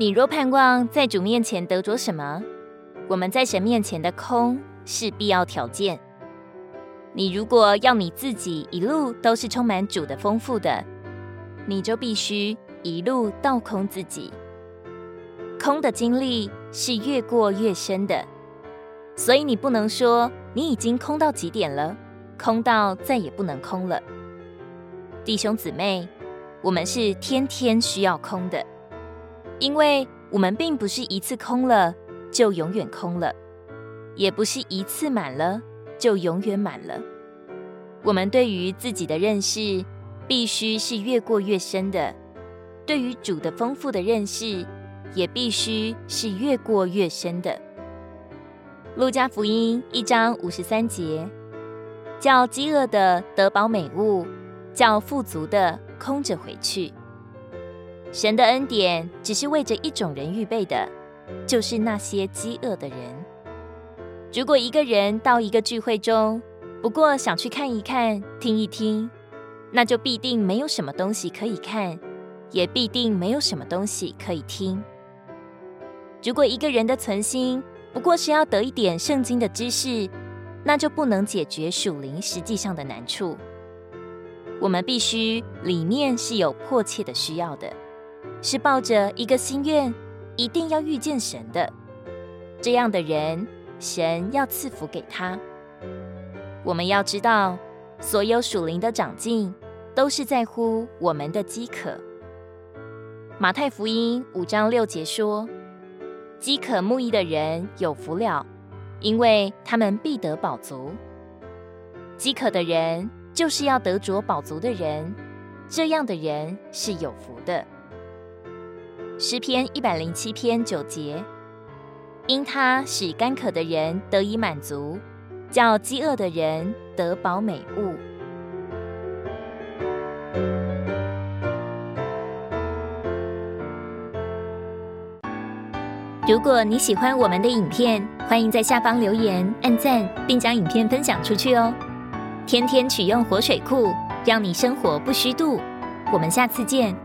你若盼望在主面前得着什么，我们在神面前的空是必要条件。你如果要你自己一路都是充满主的丰富的，你就必须一路倒空自己。空的经历是越过越深的，所以你不能说你已经空到极点了，空到再也不能空了。弟兄姊妹，我们是天天需要空的，因为我们并不是一次空了就永远空了，也不是一次满了。就永远满了。我们对于自己的认识，必须是越过越深的；对于主的丰富的认识，也必须是越过越深的。路加福音一章五十三节，叫饥饿的得饱美物，叫富足的空着回去。神的恩典只是为着一种人预备的，就是那些饥饿的人。如果一个人到一个聚会中，不过想去看一看、听一听，那就必定没有什么东西可以看，也必定没有什么东西可以听。如果一个人的存心不过是要得一点圣经的知识，那就不能解决属灵实际上的难处。我们必须里面是有迫切的需要的，是抱着一个心愿，一定要遇见神的这样的人。神要赐福给他。我们要知道，所有属灵的长进，都是在乎我们的饥渴。马太福音五章六节说：“饥渴慕义的人有福了，因为他们必得饱足。”饥渴的人，就是要得着饱足的人，这样的人是有福的。诗篇一百零七篇九节。因他使干渴的人得以满足，叫饥饿的人得饱美物。如果你喜欢我们的影片，欢迎在下方留言、按赞，并将影片分享出去哦。天天取用活水库，让你生活不虚度。我们下次见。